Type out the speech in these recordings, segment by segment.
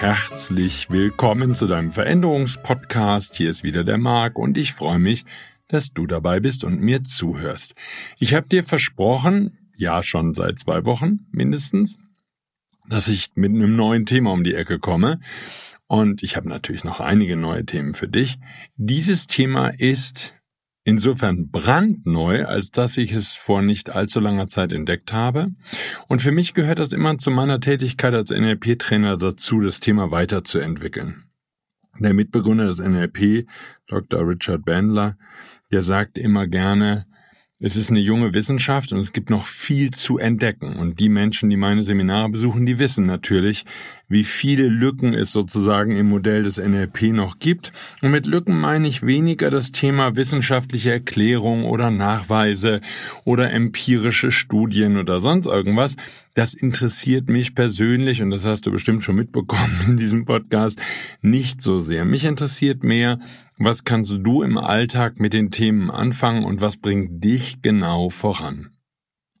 herzlich willkommen zu deinem Veränderungspodcast. Hier ist wieder der Marc und ich freue mich, dass du dabei bist und mir zuhörst. Ich habe dir versprochen, ja schon seit zwei Wochen mindestens, dass ich mit einem neuen Thema um die Ecke komme. Und ich habe natürlich noch einige neue Themen für dich. Dieses Thema ist insofern brandneu, als dass ich es vor nicht allzu langer Zeit entdeckt habe. Und für mich gehört das immer zu meiner Tätigkeit als NLP-Trainer dazu, das Thema weiterzuentwickeln. Der Mitbegründer des NLP, Dr. Richard Bandler, der sagt immer gerne, es ist eine junge Wissenschaft und es gibt noch viel zu entdecken. Und die Menschen, die meine Seminare besuchen, die wissen natürlich, wie viele Lücken es sozusagen im Modell des NLP noch gibt. Und mit Lücken meine ich weniger das Thema wissenschaftliche Erklärung oder Nachweise oder empirische Studien oder sonst irgendwas. Das interessiert mich persönlich, und das hast du bestimmt schon mitbekommen in diesem Podcast, nicht so sehr. Mich interessiert mehr, was kannst du im Alltag mit den Themen anfangen und was bringt dich genau voran?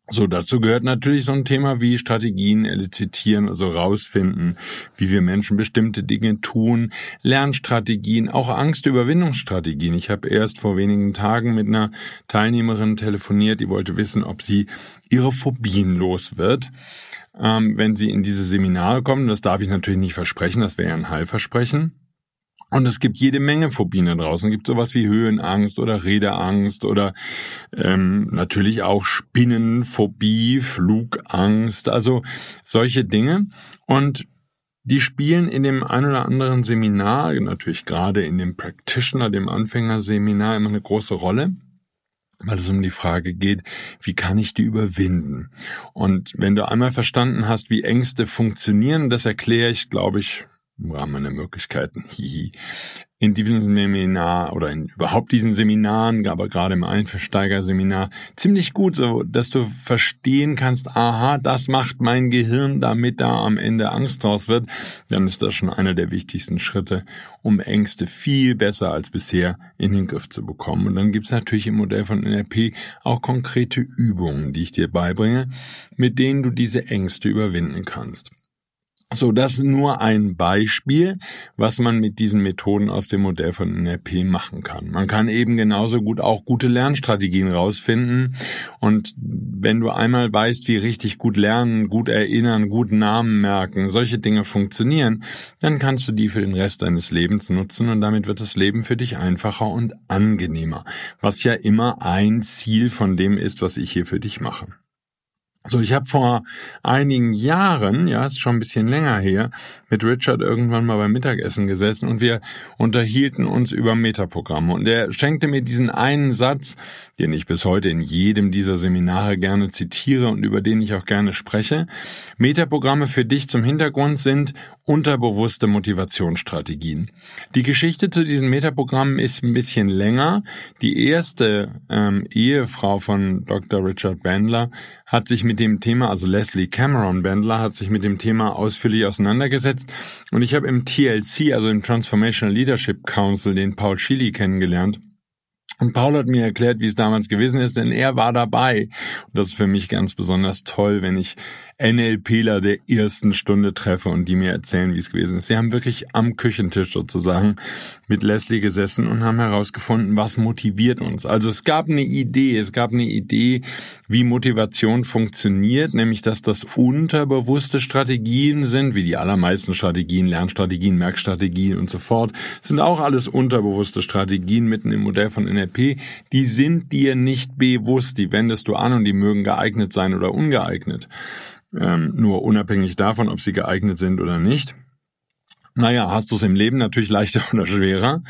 So, dazu gehört natürlich so ein Thema wie Strategien elizitieren, also rausfinden, wie wir Menschen bestimmte Dinge tun, Lernstrategien, auch Angstüberwindungsstrategien. Ich habe erst vor wenigen Tagen mit einer Teilnehmerin telefoniert, die wollte wissen, ob sie ihre Phobien los wird, ähm, wenn sie in diese Seminare kommen. Das darf ich natürlich nicht versprechen, das wäre ein Heilversprechen. Und es gibt jede Menge Phobien da draußen. Es gibt sowas wie Höhenangst oder Redeangst oder ähm, natürlich auch Spinnenphobie, Flugangst, also solche Dinge. Und die spielen in dem ein oder anderen Seminar, natürlich gerade in dem Practitioner, dem Anfängerseminar, immer eine große Rolle weil es um die Frage geht, wie kann ich die überwinden? Und wenn du einmal verstanden hast, wie Ängste funktionieren, das erkläre ich, glaube ich, im Rahmen meiner Möglichkeiten, in diesem Seminar oder in überhaupt diesen Seminaren, aber gerade im Einversteigerseminar, ziemlich gut, so dass du verstehen kannst, aha, das macht mein Gehirn, damit da am Ende Angst draus wird, dann ist das schon einer der wichtigsten Schritte, um Ängste viel besser als bisher in den Griff zu bekommen. Und dann gibt's natürlich im Modell von NLP auch konkrete Übungen, die ich dir beibringe, mit denen du diese Ängste überwinden kannst. So, das nur ein Beispiel, was man mit diesen Methoden aus dem Modell von NLP machen kann. Man kann eben genauso gut auch gute Lernstrategien rausfinden. Und wenn du einmal weißt, wie richtig gut lernen, gut erinnern, gut Namen merken, solche Dinge funktionieren, dann kannst du die für den Rest deines Lebens nutzen und damit wird das Leben für dich einfacher und angenehmer. Was ja immer ein Ziel von dem ist, was ich hier für dich mache. So, ich habe vor einigen Jahren, ja, ist schon ein bisschen länger her, mit Richard irgendwann mal beim Mittagessen gesessen und wir unterhielten uns über Metaprogramme. Und er schenkte mir diesen einen Satz, den ich bis heute in jedem dieser Seminare gerne zitiere und über den ich auch gerne spreche. Metaprogramme für dich zum Hintergrund sind unterbewusste Motivationsstrategien. Die Geschichte zu diesen Metaprogrammen ist ein bisschen länger. Die erste ähm, Ehefrau von Dr. Richard Bandler hat sich mit dem Thema, also Leslie Cameron Bandler hat sich mit dem Thema ausführlich auseinandergesetzt und ich habe im TLC, also im Transformational Leadership Council, den Paul Schily kennengelernt. Und Paul hat mir erklärt, wie es damals gewesen ist, denn er war dabei. Und das ist für mich ganz besonders toll, wenn ich NLPler der ersten Stunde treffe und die mir erzählen, wie es gewesen ist. Sie haben wirklich am Küchentisch sozusagen mit Leslie gesessen und haben herausgefunden, was motiviert uns. Also es gab eine Idee, es gab eine Idee, wie Motivation funktioniert, nämlich dass das unterbewusste Strategien sind, wie die allermeisten Strategien, Lernstrategien, Merkstrategien und so fort, sind auch alles unterbewusste Strategien mitten im Modell von NLP. Die sind dir nicht bewusst, die wendest du an und die mögen geeignet sein oder ungeeignet. Ähm, nur unabhängig davon, ob sie geeignet sind oder nicht. Naja, hast du es im Leben natürlich leichter oder schwerer.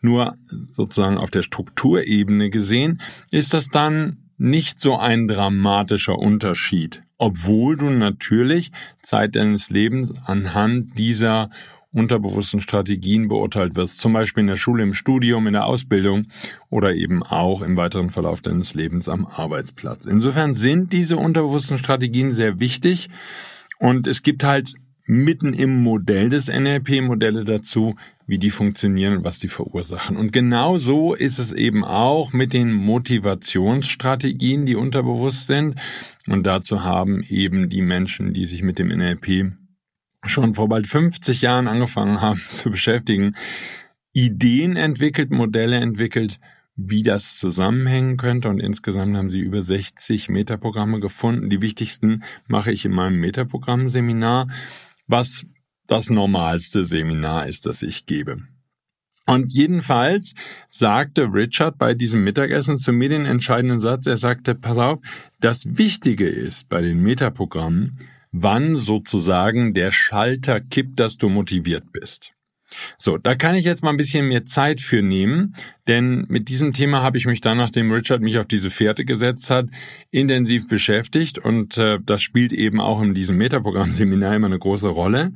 Nur sozusagen auf der Strukturebene gesehen ist das dann nicht so ein dramatischer Unterschied, obwohl du natürlich Zeit deines Lebens anhand dieser unterbewussten Strategien beurteilt wirst, zum Beispiel in der Schule, im Studium, in der Ausbildung oder eben auch im weiteren Verlauf deines Lebens am Arbeitsplatz. Insofern sind diese unterbewussten Strategien sehr wichtig und es gibt halt mitten im Modell des NLP Modelle dazu, wie die funktionieren und was die verursachen. Und genau so ist es eben auch mit den Motivationsstrategien, die unterbewusst sind. Und dazu haben eben die Menschen, die sich mit dem NLP schon vor bald 50 Jahren angefangen haben zu beschäftigen, Ideen entwickelt, Modelle entwickelt, wie das zusammenhängen könnte. Und insgesamt haben sie über 60 Metaprogramme gefunden. Die wichtigsten mache ich in meinem Metaprogramm-Seminar, was das normalste Seminar ist, das ich gebe. Und jedenfalls sagte Richard bei diesem Mittagessen zu mir den entscheidenden Satz. Er sagte, pass auf, das Wichtige ist bei den Metaprogrammen, wann sozusagen der Schalter kippt, dass du motiviert bist. So, da kann ich jetzt mal ein bisschen mehr Zeit für nehmen, denn mit diesem Thema habe ich mich dann, nachdem Richard mich auf diese Fährte gesetzt hat, intensiv beschäftigt und äh, das spielt eben auch in diesem Metaprogramm-Seminar immer eine große Rolle.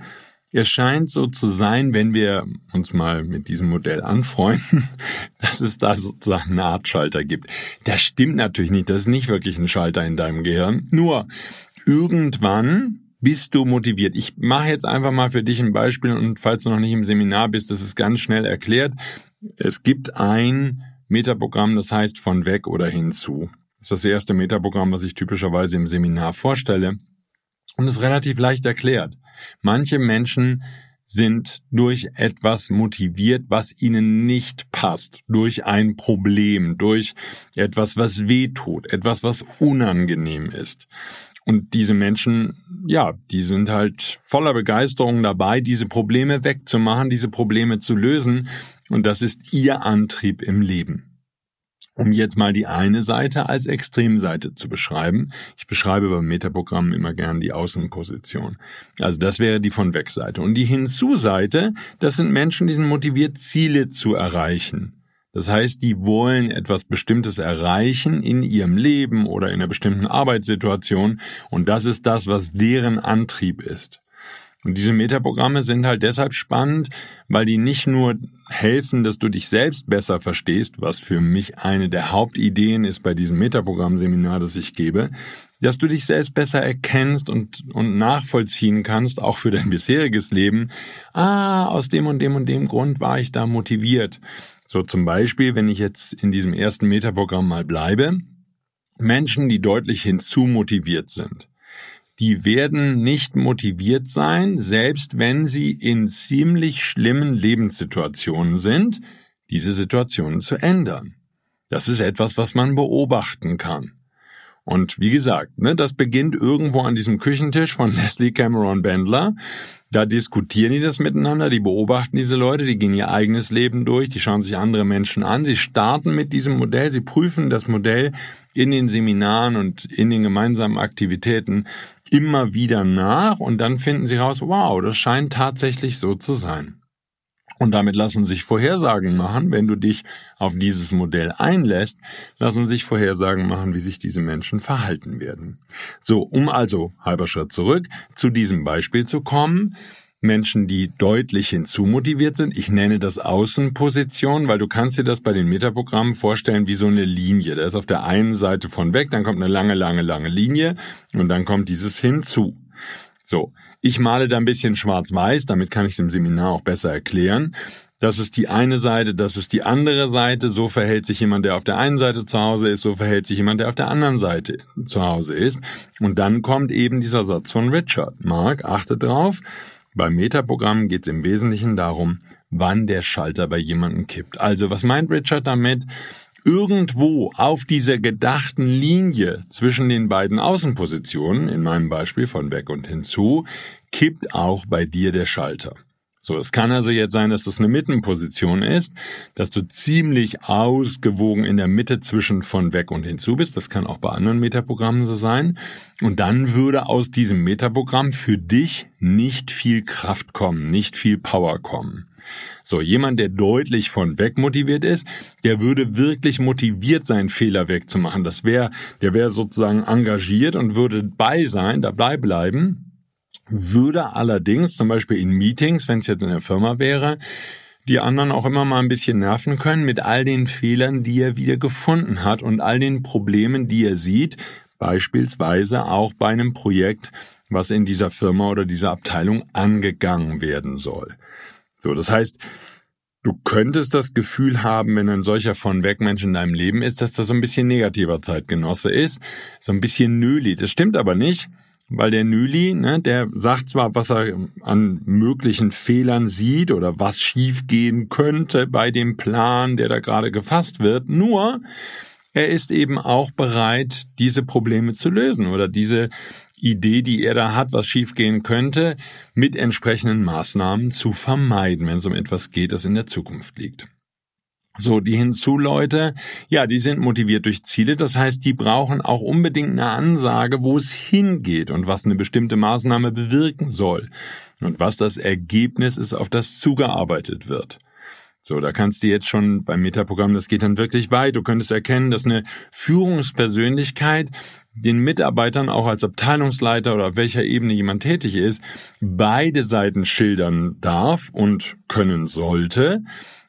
Es scheint so zu sein, wenn wir uns mal mit diesem Modell anfreunden, dass es da sozusagen eine Art Schalter gibt. Das stimmt natürlich nicht, das ist nicht wirklich ein Schalter in deinem Gehirn. Nur, irgendwann bist du motiviert. Ich mache jetzt einfach mal für dich ein Beispiel und falls du noch nicht im Seminar bist, das ist ganz schnell erklärt. Es gibt ein Metaprogramm, das heißt von weg oder hinzu. Das ist das erste Metaprogramm, was ich typischerweise im Seminar vorstelle und ist relativ leicht erklärt. Manche Menschen sind durch etwas motiviert, was ihnen nicht passt, durch ein Problem, durch etwas, was weh tut, etwas, was unangenehm ist. Und diese Menschen, ja, die sind halt voller Begeisterung dabei, diese Probleme wegzumachen, diese Probleme zu lösen. Und das ist ihr Antrieb im Leben. Um jetzt mal die eine Seite als Extremseite zu beschreiben. Ich beschreibe beim Metaprogramm immer gern die Außenposition. Also das wäre die von Wegseite. Und die Hinzu-Seite, das sind Menschen, die sind motiviert, Ziele zu erreichen. Das heißt, die wollen etwas Bestimmtes erreichen in ihrem Leben oder in einer bestimmten Arbeitssituation und das ist das, was deren Antrieb ist. Und diese Metaprogramme sind halt deshalb spannend, weil die nicht nur helfen, dass du dich selbst besser verstehst, was für mich eine der Hauptideen ist bei diesem Metaprogramm-Seminar, das ich gebe, dass du dich selbst besser erkennst und, und nachvollziehen kannst, auch für dein bisheriges Leben. Ah, aus dem und dem und dem Grund war ich da motiviert. So zum Beispiel, wenn ich jetzt in diesem ersten Metaprogramm mal bleibe, Menschen, die deutlich hinzumotiviert sind. Die werden nicht motiviert sein, selbst wenn sie in ziemlich schlimmen Lebenssituationen sind, diese Situationen zu ändern. Das ist etwas, was man beobachten kann. Und wie gesagt, ne, das beginnt irgendwo an diesem Küchentisch von Leslie Cameron Bandler. Da diskutieren die das miteinander, die beobachten diese Leute, die gehen ihr eigenes Leben durch, die schauen sich andere Menschen an, sie starten mit diesem Modell, sie prüfen das Modell in den Seminaren und in den gemeinsamen Aktivitäten immer wieder nach und dann finden sie raus, wow, das scheint tatsächlich so zu sein. Und damit lassen sich Vorhersagen machen, wenn du dich auf dieses Modell einlässt, lassen sich Vorhersagen machen, wie sich diese Menschen verhalten werden. So, um also, halber Schritt zurück, zu diesem Beispiel zu kommen, Menschen, die deutlich hinzumotiviert sind. Ich nenne das Außenposition, weil du kannst dir das bei den Metaprogrammen vorstellen wie so eine Linie. Da ist auf der einen Seite von weg, dann kommt eine lange, lange, lange Linie und dann kommt dieses hinzu. So, ich male da ein bisschen schwarz-weiß, damit kann ich es im Seminar auch besser erklären. das ist die eine Seite, das ist die andere Seite, so verhält sich jemand, der auf der einen Seite zu Hause ist, so verhält sich jemand, der auf der anderen Seite zu Hause ist. Und dann kommt eben dieser Satz von Richard. Mark, achte drauf, beim Metaprogramm geht es im Wesentlichen darum, wann der Schalter bei jemandem kippt. Also, was meint Richard damit? Irgendwo auf dieser gedachten Linie zwischen den beiden Außenpositionen, in meinem Beispiel von weg und hinzu, kippt auch bei dir der Schalter. So, es kann also jetzt sein, dass das eine Mittenposition ist, dass du ziemlich ausgewogen in der Mitte zwischen von weg und hinzu bist. Das kann auch bei anderen Metaprogrammen so sein. Und dann würde aus diesem Metaprogramm für dich nicht viel Kraft kommen, nicht viel Power kommen. So, jemand, der deutlich von weg motiviert ist, der würde wirklich motiviert sein, Fehler wegzumachen. Das wäre, der wäre sozusagen engagiert und würde bei sein, dabei bleiben würde allerdings zum Beispiel in Meetings, wenn es jetzt in der Firma wäre, die anderen auch immer mal ein bisschen nerven können mit all den Fehlern, die er wieder gefunden hat und all den Problemen, die er sieht, beispielsweise auch bei einem Projekt, was in dieser Firma oder dieser Abteilung angegangen werden soll. So, das heißt, du könntest das Gefühl haben, wenn ein solcher von weg Mensch in deinem Leben ist, dass das so ein bisschen negativer Zeitgenosse ist, so ein bisschen nöli. Das stimmt aber nicht. Weil der Nüli, ne, der sagt zwar, was er an möglichen Fehlern sieht oder was schiefgehen könnte bei dem Plan, der da gerade gefasst wird, nur er ist eben auch bereit, diese Probleme zu lösen oder diese Idee, die er da hat, was schiefgehen könnte, mit entsprechenden Maßnahmen zu vermeiden, wenn es um etwas geht, das in der Zukunft liegt. So, die Hinzu-Leute, ja, die sind motiviert durch Ziele. Das heißt, die brauchen auch unbedingt eine Ansage, wo es hingeht und was eine bestimmte Maßnahme bewirken soll und was das Ergebnis ist, auf das zugearbeitet wird. So, da kannst du jetzt schon beim Metaprogramm, das geht dann wirklich weit. Du könntest erkennen, dass eine Führungspersönlichkeit den Mitarbeitern auch als Abteilungsleiter oder auf welcher Ebene jemand tätig ist, beide Seiten schildern darf und können sollte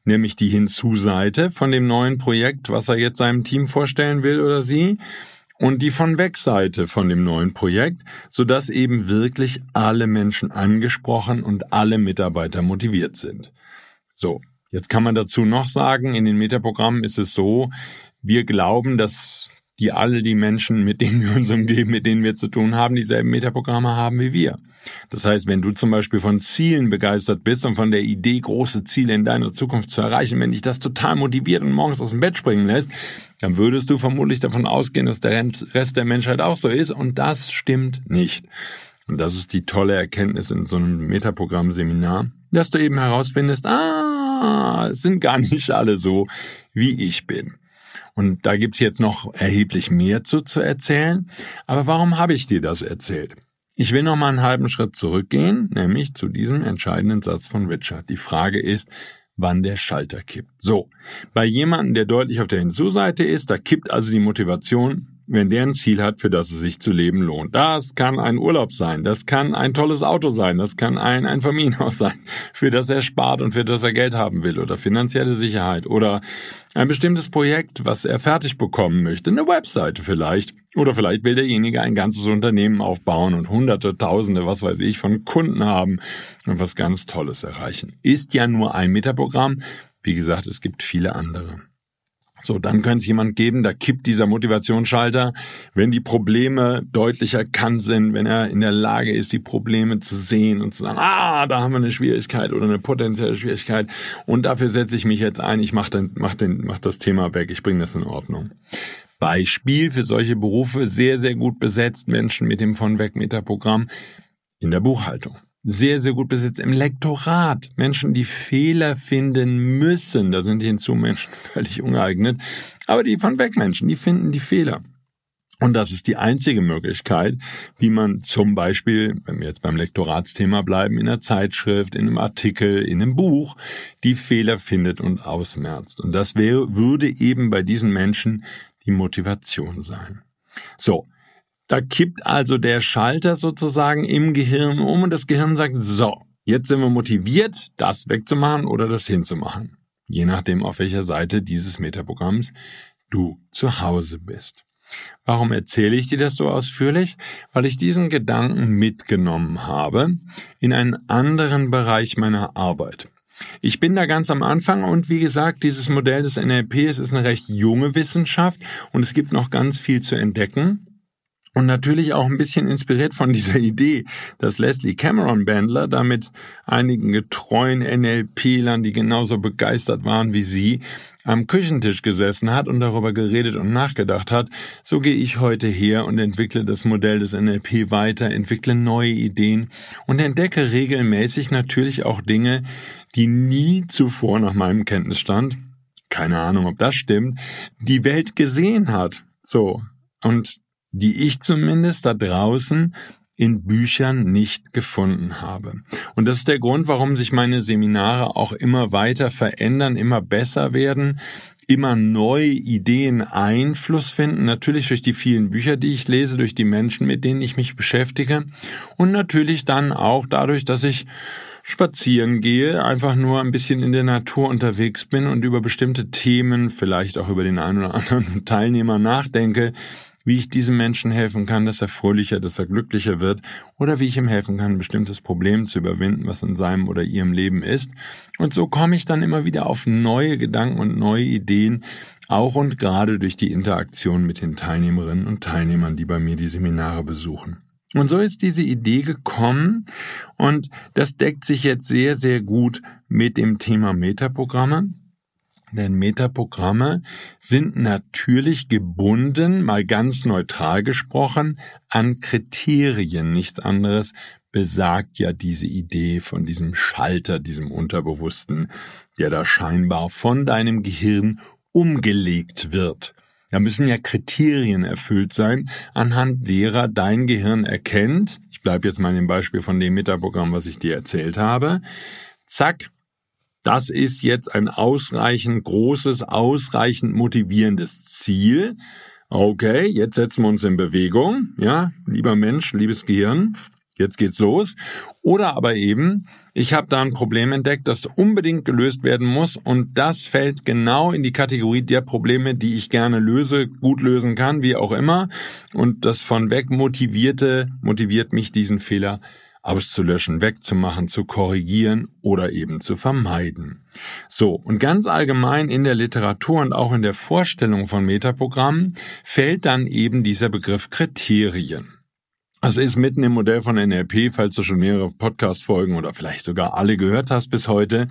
nämlich die Hinzu-Seite von dem neuen Projekt, was er jetzt seinem Team vorstellen will oder sie, und die von Weg-Seite von dem neuen Projekt, sodass eben wirklich alle Menschen angesprochen und alle Mitarbeiter motiviert sind. So, jetzt kann man dazu noch sagen, in den Metaprogrammen ist es so, wir glauben, dass die alle die Menschen, mit denen wir uns umgeben, mit denen wir zu tun haben, dieselben Metaprogramme haben wie wir. Das heißt, wenn du zum Beispiel von Zielen begeistert bist und von der Idee, große Ziele in deiner Zukunft zu erreichen, wenn dich das total motiviert und morgens aus dem Bett springen lässt, dann würdest du vermutlich davon ausgehen, dass der Rest der Menschheit auch so ist und das stimmt nicht. Und das ist die tolle Erkenntnis in so einem Metaprogramm-Seminar, dass du eben herausfindest, ah, es sind gar nicht alle so, wie ich bin. Und da gibt's jetzt noch erheblich mehr zu, zu erzählen. Aber warum habe ich dir das erzählt? Ich will noch mal einen halben Schritt zurückgehen, nämlich zu diesem entscheidenden Satz von Richard. Die Frage ist, wann der Schalter kippt. So, bei jemandem, der deutlich auf der Hinzuseite ist, da kippt also die Motivation wenn der ein Ziel hat, für das es sich zu leben lohnt. Das kann ein Urlaub sein, das kann ein tolles Auto sein, das kann ein, ein Familienhaus sein, für das er spart und für das er Geld haben will oder finanzielle Sicherheit oder ein bestimmtes Projekt, was er fertig bekommen möchte, eine Webseite vielleicht. Oder vielleicht will derjenige ein ganzes Unternehmen aufbauen und hunderte, tausende, was weiß ich, von Kunden haben und was ganz Tolles erreichen. Ist ja nur ein Metaprogramm. Wie gesagt, es gibt viele andere. So, dann könnte es jemand geben, da kippt dieser Motivationsschalter, wenn die Probleme deutlich erkannt sind, wenn er in der Lage ist, die Probleme zu sehen und zu sagen, ah, da haben wir eine Schwierigkeit oder eine potenzielle Schwierigkeit. Und dafür setze ich mich jetzt ein, ich mache den, mach den, mach das Thema weg, ich bringe das in Ordnung. Beispiel für solche Berufe sehr, sehr gut besetzt, Menschen mit dem von weg Metaprogramm in der Buchhaltung sehr, sehr gut besetzt. Im Lektorat Menschen, die Fehler finden müssen, da sind die hinzu Menschen völlig ungeeignet, aber die von weg Menschen, die finden die Fehler. Und das ist die einzige Möglichkeit, wie man zum Beispiel, wenn wir jetzt beim Lektoratsthema bleiben, in einer Zeitschrift, in einem Artikel, in einem Buch, die Fehler findet und ausmerzt. Und das wäre, würde eben bei diesen Menschen die Motivation sein. So, da kippt also der Schalter sozusagen im Gehirn um und das Gehirn sagt, so, jetzt sind wir motiviert, das wegzumachen oder das hinzumachen. Je nachdem, auf welcher Seite dieses Metaprogramms du zu Hause bist. Warum erzähle ich dir das so ausführlich? Weil ich diesen Gedanken mitgenommen habe in einen anderen Bereich meiner Arbeit. Ich bin da ganz am Anfang und wie gesagt, dieses Modell des NLPs ist eine recht junge Wissenschaft und es gibt noch ganz viel zu entdecken. Und natürlich auch ein bisschen inspiriert von dieser Idee, dass Leslie Cameron Bandler da mit einigen getreuen NLPlern, die genauso begeistert waren wie sie, am Küchentisch gesessen hat und darüber geredet und nachgedacht hat, so gehe ich heute her und entwickle das Modell des NLP weiter, entwickle neue Ideen und entdecke regelmäßig natürlich auch Dinge, die nie zuvor nach meinem Kenntnisstand, keine Ahnung, ob das stimmt, die Welt gesehen hat. So. Und die ich zumindest da draußen in Büchern nicht gefunden habe. Und das ist der Grund, warum sich meine Seminare auch immer weiter verändern, immer besser werden, immer neue Ideen Einfluss finden, natürlich durch die vielen Bücher, die ich lese, durch die Menschen, mit denen ich mich beschäftige und natürlich dann auch dadurch, dass ich spazieren gehe, einfach nur ein bisschen in der Natur unterwegs bin und über bestimmte Themen, vielleicht auch über den einen oder anderen Teilnehmer nachdenke, wie ich diesem Menschen helfen kann, dass er fröhlicher, dass er glücklicher wird oder wie ich ihm helfen kann, ein bestimmtes Problem zu überwinden, was in seinem oder ihrem Leben ist. Und so komme ich dann immer wieder auf neue Gedanken und neue Ideen, auch und gerade durch die Interaktion mit den Teilnehmerinnen und Teilnehmern, die bei mir die Seminare besuchen. Und so ist diese Idee gekommen und das deckt sich jetzt sehr, sehr gut mit dem Thema Metaprogramme. Denn Metaprogramme sind natürlich gebunden, mal ganz neutral gesprochen, an Kriterien. Nichts anderes besagt ja diese Idee von diesem Schalter, diesem Unterbewussten, der da scheinbar von deinem Gehirn umgelegt wird. Da müssen ja Kriterien erfüllt sein, anhand derer dein Gehirn erkennt, ich bleibe jetzt mal dem Beispiel von dem Metaprogramm, was ich dir erzählt habe, zack, das ist jetzt ein ausreichend großes, ausreichend motivierendes Ziel. Okay, jetzt setzen wir uns in Bewegung. Ja, lieber Mensch, liebes Gehirn, jetzt geht's los. Oder aber eben, ich habe da ein Problem entdeckt, das unbedingt gelöst werden muss und das fällt genau in die Kategorie der Probleme, die ich gerne löse, gut lösen kann, wie auch immer. Und das von weg motivierte motiviert mich, diesen Fehler auszulöschen, wegzumachen, zu korrigieren oder eben zu vermeiden. So, und ganz allgemein in der Literatur und auch in der Vorstellung von Metaprogrammen fällt dann eben dieser Begriff Kriterien. Also ist mitten im Modell von NLP, falls du schon mehrere Podcast-Folgen oder vielleicht sogar alle gehört hast bis heute,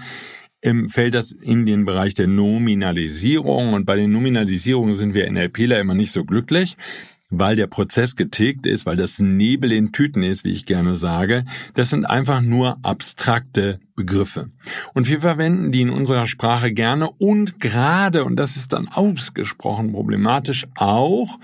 ähm, fällt das in den Bereich der Nominalisierung. Und bei den Nominalisierungen sind wir NLPler immer nicht so glücklich weil der Prozess getilgt ist, weil das Nebel in Tüten ist, wie ich gerne sage. Das sind einfach nur abstrakte Begriffe. Und wir verwenden die in unserer Sprache gerne und gerade, und das ist dann ausgesprochen problematisch, auch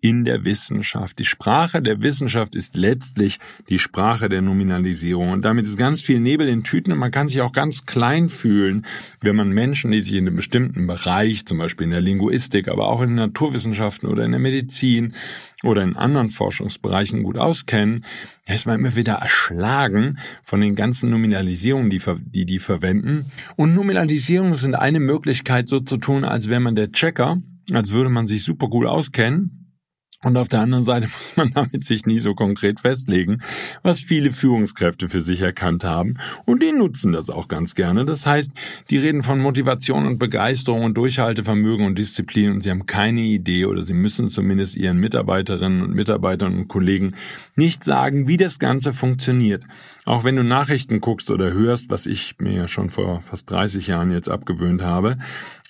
in der Wissenschaft. Die Sprache der Wissenschaft ist letztlich die Sprache der Nominalisierung. Und damit ist ganz viel Nebel in Tüten und man kann sich auch ganz klein fühlen, wenn man Menschen, die sich in einem bestimmten Bereich, zum Beispiel in der Linguistik, aber auch in den Naturwissenschaften oder in der Medizin oder in anderen Forschungsbereichen gut auskennen, ist man immer wieder erschlagen von den ganzen Nominalisierungen, die, die die verwenden. Und Nominalisierungen sind eine Möglichkeit, so zu tun, als wäre man der Checker, als würde man sich super gut auskennen und auf der anderen Seite muss man damit sich nie so konkret festlegen, was viele Führungskräfte für sich erkannt haben. Und die nutzen das auch ganz gerne. Das heißt, die reden von Motivation und Begeisterung und Durchhaltevermögen und Disziplin und sie haben keine Idee oder sie müssen zumindest ihren Mitarbeiterinnen und Mitarbeitern und Kollegen nicht sagen, wie das Ganze funktioniert. Auch wenn du Nachrichten guckst oder hörst, was ich mir ja schon vor fast 30 Jahren jetzt abgewöhnt habe,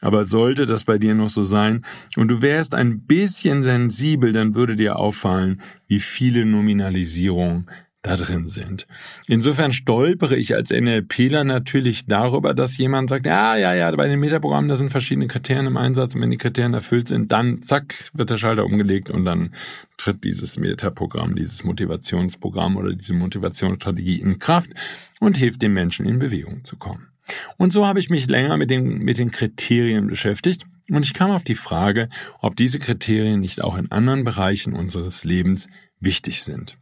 aber sollte das bei dir noch so sein und du wärst ein bisschen sensibel, dann würde dir auffallen, wie viele Nominalisierungen da drin sind. Insofern stolpere ich als NLPler natürlich darüber, dass jemand sagt, ja, ja, ja, bei den Metaprogrammen, da sind verschiedene Kriterien im Einsatz und wenn die Kriterien erfüllt sind, dann zack, wird der Schalter umgelegt und dann tritt dieses Metaprogramm, dieses Motivationsprogramm oder diese Motivationsstrategie in Kraft und hilft den Menschen in Bewegung zu kommen. Und so habe ich mich länger mit den, mit den Kriterien beschäftigt und ich kam auf die Frage, ob diese Kriterien nicht auch in anderen Bereichen unseres Lebens wichtig sind.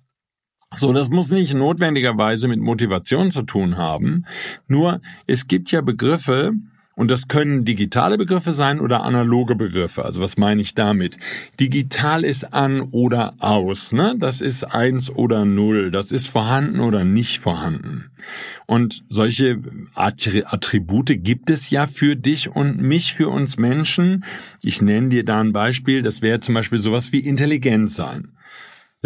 So, das muss nicht notwendigerweise mit Motivation zu tun haben. Nur, es gibt ja Begriffe Und das können digitale Begriffe sein oder analoge Begriffe. Also was meine ich damit? Digital ist an oder aus. Ne? Das ist eins oder null. Das ist vorhanden oder nicht vorhanden. Und solche Attribute gibt es ja für dich und mich, für uns Menschen. Ich nenne dir da ein Beispiel. Das wäre zum Beispiel sowas wie intelligent sein.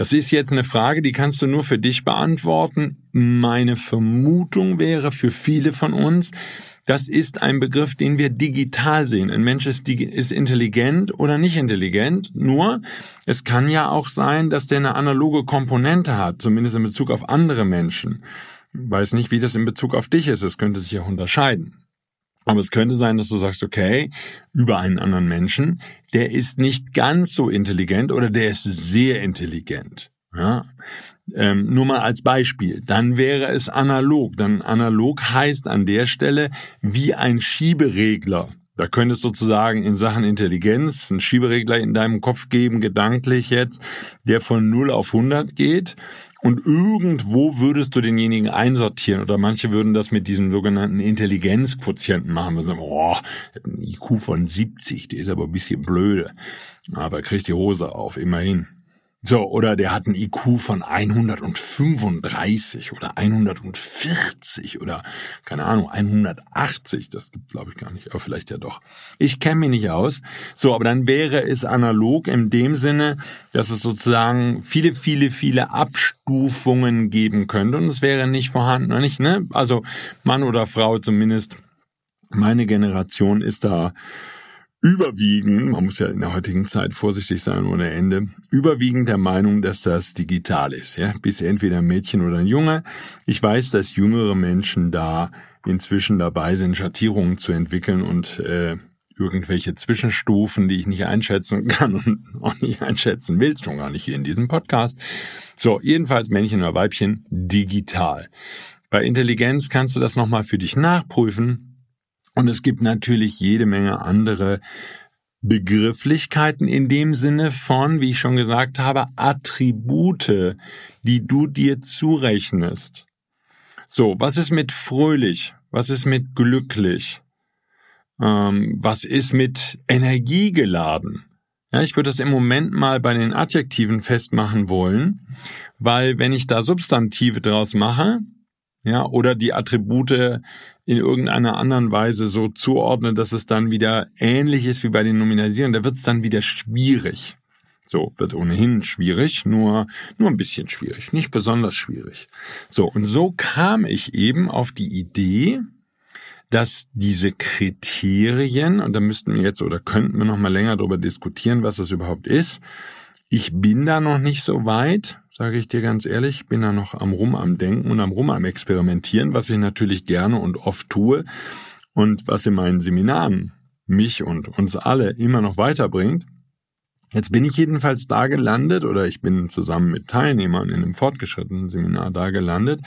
Das ist jetzt eine Frage, die kannst du nur für dich beantworten. Meine Vermutung wäre für viele von uns, das ist ein Begriff, den wir digital sehen. Ein Mensch ist, ist intelligent oder nicht intelligent. Nur, es kann ja auch sein, dass der eine analoge Komponente hat, zumindest in Bezug auf andere Menschen. Ich weiß nicht, wie das in Bezug auf dich ist. Es könnte sich auch unterscheiden. Aber es könnte sein, dass du sagst, okay, über einen anderen Menschen, der ist nicht ganz so intelligent oder der ist sehr intelligent. Ja? Ähm, nur mal als Beispiel. Dann wäre es analog. Dann analog heißt an der Stelle wie ein Schieberegler. Da könntest sozusagen in Sachen Intelligenz einen Schieberegler in deinem Kopf geben, gedanklich jetzt, der von 0 auf 100 geht. Und irgendwo würdest du denjenigen einsortieren. Oder manche würden das mit diesem sogenannten Intelligenzquotienten machen. Wir sagen, oh, ein IQ von 70, der ist aber ein bisschen blöde. Aber kriegt die Hose auf, immerhin. So, oder der hat ein IQ von 135 oder 140 oder keine Ahnung, 180. Das gibt glaube ich gar nicht, aber vielleicht ja doch. Ich kenne mich nicht aus. So, aber dann wäre es analog in dem Sinne, dass es sozusagen viele, viele, viele Abstufungen geben könnte und es wäre nicht vorhanden, oder nicht, ne? Also Mann oder Frau zumindest. Meine Generation ist da überwiegend, man muss ja in der heutigen Zeit vorsichtig sein ohne Ende, überwiegend der Meinung, dass das digital ist. Ja? Bis entweder ein Mädchen oder ein Junge. Ich weiß, dass jüngere Menschen da inzwischen dabei sind, Schattierungen zu entwickeln und äh, irgendwelche Zwischenstufen, die ich nicht einschätzen kann und auch nicht einschätzen will, schon gar nicht hier in diesem Podcast. So, jedenfalls Männchen oder Weibchen digital. Bei Intelligenz kannst du das nochmal für dich nachprüfen und es gibt natürlich jede Menge andere Begrifflichkeiten in dem Sinne von, wie ich schon gesagt habe, Attribute, die du dir zurechnest. So, was ist mit fröhlich? Was ist mit glücklich? Ähm, was ist mit Energie geladen? Ja, ich würde das im Moment mal bei den Adjektiven festmachen wollen, weil wenn ich da Substantive draus mache, ja, oder die Attribute in irgendeiner anderen Weise so zuordnen, dass es dann wieder ähnlich ist wie bei den Nominalisierungen, da wird es dann wieder schwierig. So, wird ohnehin schwierig, nur, nur ein bisschen schwierig, nicht besonders schwierig. So, und so kam ich eben auf die Idee, dass diese Kriterien, und da müssten wir jetzt oder könnten wir noch mal länger darüber diskutieren, was das überhaupt ist. Ich bin da noch nicht so weit, sage ich dir ganz ehrlich, bin da noch am Rum am Denken und am Rum am Experimentieren, was ich natürlich gerne und oft tue und was in meinen Seminaren mich und uns alle immer noch weiterbringt. Jetzt bin ich jedenfalls da gelandet oder ich bin zusammen mit Teilnehmern in einem fortgeschrittenen Seminar da gelandet,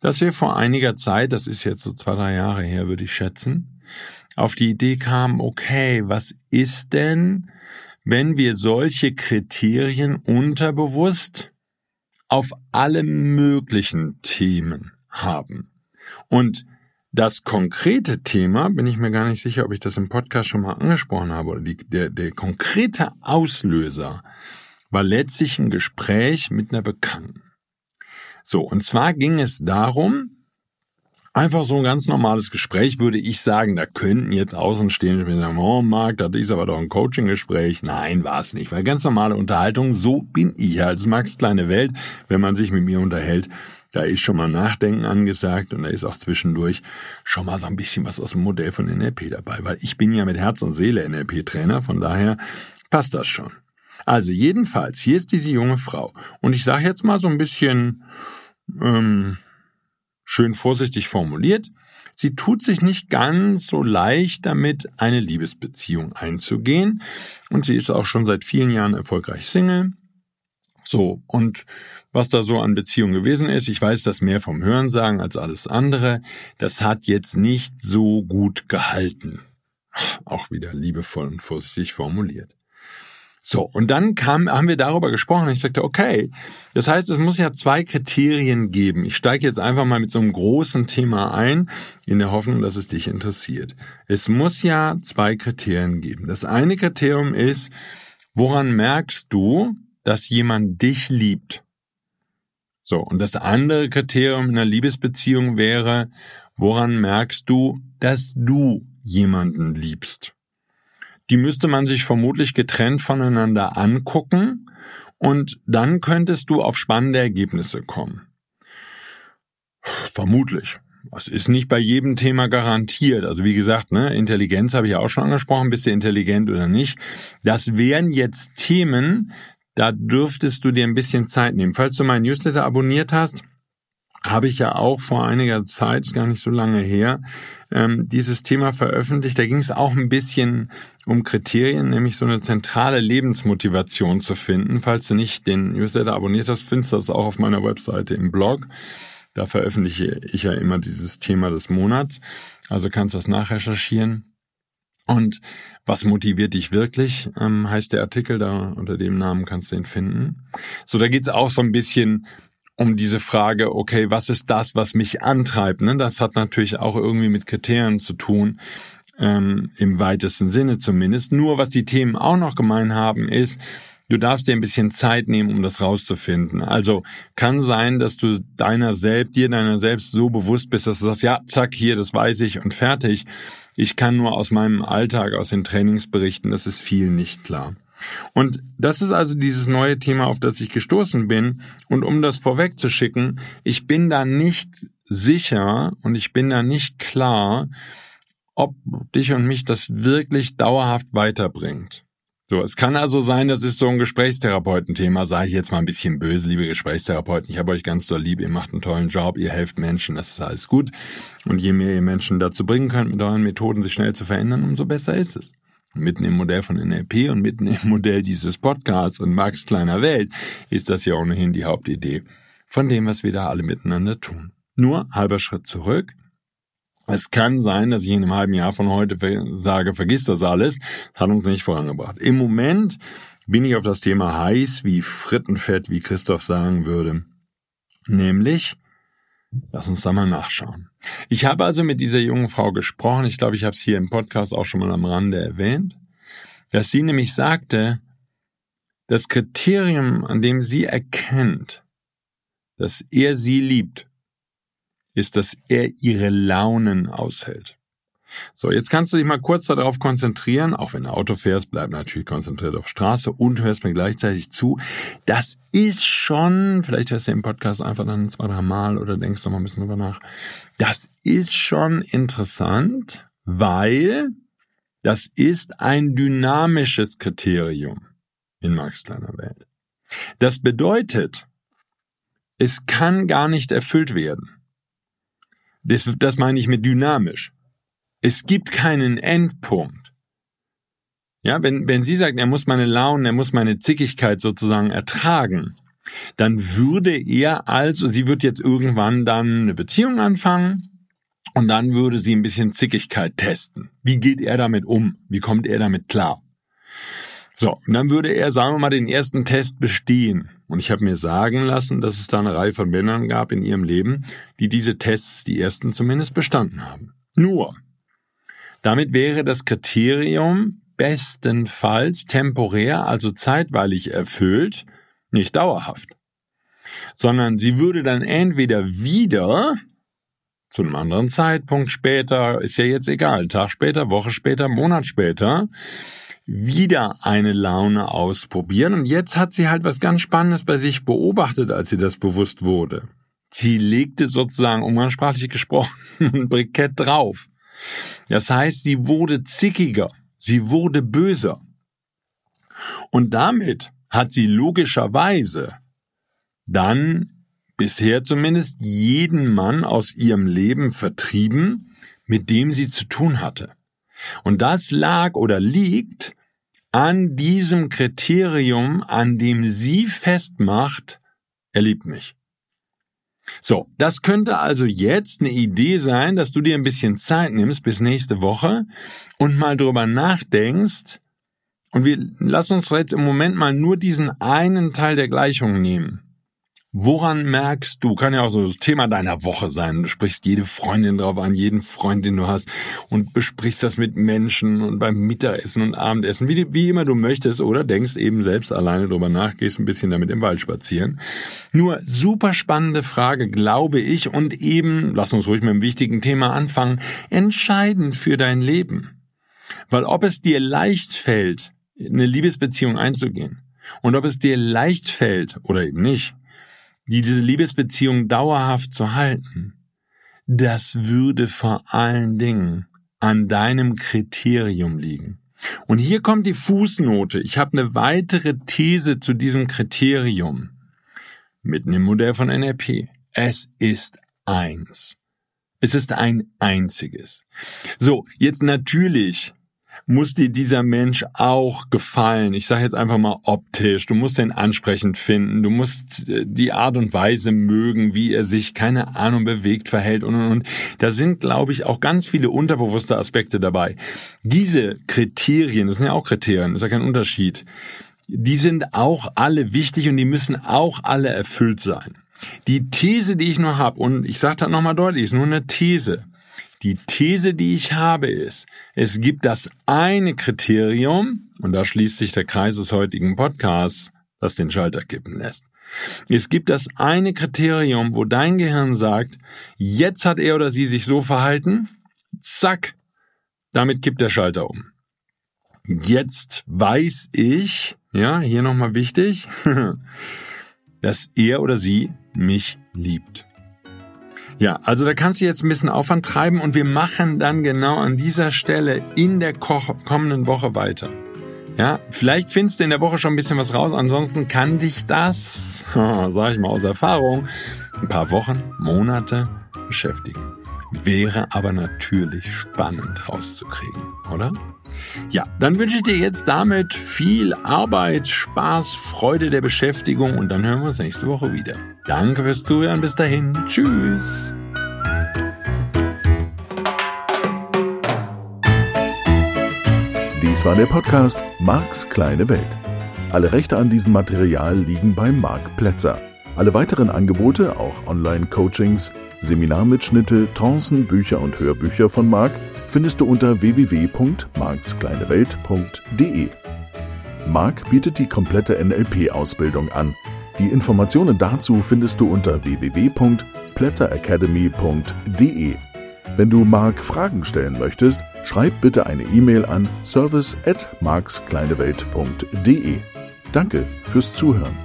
dass wir vor einiger Zeit, das ist jetzt so zwei, drei Jahre her, würde ich schätzen, auf die Idee kamen, okay, was ist denn, wenn wir solche Kriterien unterbewusst auf alle möglichen Themen haben. Und das konkrete Thema, bin ich mir gar nicht sicher, ob ich das im Podcast schon mal angesprochen habe, oder die, der, der konkrete Auslöser war letztlich ein Gespräch mit einer Bekannten. So, und zwar ging es darum, Einfach so ein ganz normales Gespräch, würde ich sagen. Da könnten jetzt Außenstehende sagen, oh Marc, das ist aber doch ein Coaching-Gespräch. Nein, war es nicht. Weil ganz normale Unterhaltung, so bin ich als Max kleine Welt. Wenn man sich mit mir unterhält, da ist schon mal Nachdenken angesagt und da ist auch zwischendurch schon mal so ein bisschen was aus dem Modell von NLP dabei. Weil ich bin ja mit Herz und Seele NLP-Trainer, von daher passt das schon. Also jedenfalls, hier ist diese junge Frau. Und ich sage jetzt mal so ein bisschen... Ähm, schön vorsichtig formuliert, sie tut sich nicht ganz so leicht damit, eine Liebesbeziehung einzugehen. Und sie ist auch schon seit vielen Jahren erfolgreich Single. So, und was da so an Beziehung gewesen ist, ich weiß das mehr vom Hörensagen als alles andere, das hat jetzt nicht so gut gehalten. Auch wieder liebevoll und vorsichtig formuliert. So, und dann kam, haben wir darüber gesprochen. Ich sagte, okay, das heißt, es muss ja zwei Kriterien geben. Ich steige jetzt einfach mal mit so einem großen Thema ein, in der Hoffnung, dass es dich interessiert. Es muss ja zwei Kriterien geben. Das eine Kriterium ist, woran merkst du, dass jemand dich liebt? So, und das andere Kriterium in einer Liebesbeziehung wäre, woran merkst du, dass du jemanden liebst? Die müsste man sich vermutlich getrennt voneinander angucken und dann könntest du auf spannende Ergebnisse kommen. Vermutlich. Das ist nicht bei jedem Thema garantiert. Also wie gesagt, ne, Intelligenz habe ich ja auch schon angesprochen, bist du intelligent oder nicht. Das wären jetzt Themen, da dürftest du dir ein bisschen Zeit nehmen. Falls du meinen Newsletter abonniert hast, habe ich ja auch vor einiger Zeit, ist gar nicht so lange her, ähm, dieses Thema veröffentlicht. Da ging es auch ein bisschen um Kriterien, nämlich so eine zentrale Lebensmotivation zu finden. Falls du nicht den Newsletter abonniert hast, findest du das auch auf meiner Webseite im Blog. Da veröffentliche ich ja immer dieses Thema des Monats. Also kannst du das nachrecherchieren. Und was motiviert dich wirklich, ähm, heißt der Artikel, da unter dem Namen kannst du ihn finden. So, da geht's auch so ein bisschen um diese Frage, okay, was ist das, was mich antreibt? Ne? Das hat natürlich auch irgendwie mit Kriterien zu tun, ähm, im weitesten Sinne zumindest. Nur was die Themen auch noch gemein haben, ist, du darfst dir ein bisschen Zeit nehmen, um das rauszufinden. Also kann sein, dass du deiner selbst, dir deiner selbst so bewusst bist, dass du sagst, ja, zack, hier, das weiß ich und fertig. Ich kann nur aus meinem Alltag, aus den Trainings berichten, das ist viel nicht klar. Und das ist also dieses neue Thema, auf das ich gestoßen bin. Und um das vorwegzuschicken, ich bin da nicht sicher und ich bin da nicht klar, ob dich und mich das wirklich dauerhaft weiterbringt. So, es kann also sein, das ist so ein Gesprächstherapeutenthema, sage ich jetzt mal ein bisschen böse, liebe Gesprächstherapeuten. Ich habe euch ganz doll lieb, ihr macht einen tollen Job, ihr helft Menschen, das ist alles gut. Und je mehr ihr Menschen dazu bringen könnt, mit euren Methoden sich schnell zu verändern, umso besser ist es mitten im Modell von NLP und mitten im Modell dieses Podcasts und Max kleiner Welt ist das ja ohnehin die Hauptidee von dem, was wir da alle miteinander tun. Nur halber Schritt zurück. Es kann sein, dass ich in einem halben Jahr von heute sage, vergiss das alles. Das hat uns nicht vorangebracht. Im Moment bin ich auf das Thema heiß wie Frittenfett, wie Christoph sagen würde. Nämlich, Lass uns da mal nachschauen. Ich habe also mit dieser jungen Frau gesprochen. Ich glaube, ich habe es hier im Podcast auch schon mal am Rande erwähnt, dass sie nämlich sagte, das Kriterium, an dem sie erkennt, dass er sie liebt, ist, dass er ihre Launen aushält. So, jetzt kannst du dich mal kurz darauf konzentrieren, auch wenn du Auto fährst, bleib natürlich konzentriert auf Straße und hörst mir gleichzeitig zu. Das ist schon, vielleicht hörst du den Podcast einfach dann zwei, drei Mal oder denkst noch mal ein bisschen drüber nach. Das ist schon interessant, weil das ist ein dynamisches Kriterium in Marx kleiner Welt. Das bedeutet, es kann gar nicht erfüllt werden. Das, das meine ich mit dynamisch. Es gibt keinen Endpunkt. Ja, wenn, wenn sie sagt, er muss meine Launen, er muss meine Zickigkeit sozusagen ertragen, dann würde er also, sie wird jetzt irgendwann dann eine Beziehung anfangen und dann würde sie ein bisschen Zickigkeit testen. Wie geht er damit um? Wie kommt er damit klar? So, und dann würde er, sagen wir mal, den ersten Test bestehen. Und ich habe mir sagen lassen, dass es da eine Reihe von Männern gab in ihrem Leben, die diese Tests, die ersten zumindest, bestanden haben. Nur, damit wäre das Kriterium bestenfalls temporär, also zeitweilig erfüllt, nicht dauerhaft. Sondern sie würde dann entweder wieder zu einem anderen Zeitpunkt später, ist ja jetzt egal, Tag später, Woche später, Monat später, wieder eine Laune ausprobieren. Und jetzt hat sie halt was ganz Spannendes bei sich beobachtet, als sie das bewusst wurde. Sie legte sozusagen umgangssprachlich gesprochen ein Brikett drauf. Das heißt, sie wurde zickiger, sie wurde böser. Und damit hat sie logischerweise dann bisher zumindest jeden Mann aus ihrem Leben vertrieben, mit dem sie zu tun hatte. Und das lag oder liegt an diesem Kriterium, an dem sie festmacht, er liebt mich. So, das könnte also jetzt eine Idee sein, dass du dir ein bisschen Zeit nimmst bis nächste Woche und mal drüber nachdenkst, Und wir lassen uns jetzt im Moment mal nur diesen einen Teil der Gleichung nehmen. Woran merkst du, kann ja auch so das Thema deiner Woche sein, du sprichst jede Freundin drauf an, jeden Freund, den du hast und besprichst das mit Menschen und beim Mittagessen und Abendessen, wie, wie immer du möchtest oder denkst eben selbst alleine drüber nach, gehst ein bisschen damit im Wald spazieren. Nur super spannende Frage, glaube ich, und eben, lass uns ruhig mit einem wichtigen Thema anfangen, entscheidend für dein Leben. Weil ob es dir leicht fällt, eine Liebesbeziehung einzugehen und ob es dir leicht fällt oder eben nicht, diese Liebesbeziehung dauerhaft zu halten, das würde vor allen Dingen an deinem Kriterium liegen. Und hier kommt die Fußnote. Ich habe eine weitere These zu diesem Kriterium. Mitten im Modell von NRP. Es ist eins. Es ist ein einziges. So, jetzt natürlich muss dir dieser Mensch auch gefallen. Ich sage jetzt einfach mal optisch. Du musst den ansprechend finden. Du musst äh, die Art und Weise mögen, wie er sich, keine Ahnung, bewegt, verhält und, und, und. Da sind, glaube ich, auch ganz viele unterbewusste Aspekte dabei. Diese Kriterien, das sind ja auch Kriterien, ist ja kein Unterschied. Die sind auch alle wichtig und die müssen auch alle erfüllt sein. Die These, die ich nur habe, und ich sage das nochmal deutlich, ist nur eine These. Die These, die ich habe, ist, es gibt das eine Kriterium, und da schließt sich der Kreis des heutigen Podcasts, das den Schalter kippen lässt. Es gibt das eine Kriterium, wo dein Gehirn sagt, jetzt hat er oder sie sich so verhalten, zack, damit kippt der Schalter um. Jetzt weiß ich, ja, hier nochmal wichtig, dass er oder sie mich liebt. Ja, also da kannst du jetzt ein bisschen Aufwand treiben und wir machen dann genau an dieser Stelle in der kommenden Woche weiter. Ja, vielleicht findest du in der Woche schon ein bisschen was raus, ansonsten kann dich das, sag ich mal aus Erfahrung, ein paar Wochen, Monate beschäftigen. Wäre aber natürlich spannend rauszukriegen, oder? Ja, dann wünsche ich dir jetzt damit viel Arbeit, Spaß, Freude der Beschäftigung und dann hören wir uns nächste Woche wieder. Danke fürs Zuhören, bis dahin, tschüss. Dies war der Podcast Marks kleine Welt. Alle Rechte an diesem Material liegen bei Marc Plätzer. Alle weiteren Angebote, auch Online-Coachings, Seminarmitschnitte, Trancen, Bücher und Hörbücher von Marc findest du unter www.markskleinewelt.de. Marc bietet die komplette NLP-Ausbildung an. Die Informationen dazu findest du unter www.plätzeracademy.de. Wenn du Marc Fragen stellen möchtest, schreib bitte eine E-Mail an service at markskleinewelt.de. Danke fürs Zuhören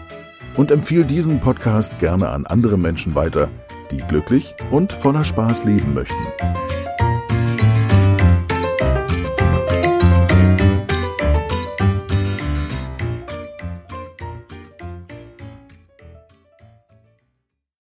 und empfehle diesen Podcast gerne an andere Menschen weiter, die glücklich und voller Spaß leben möchten.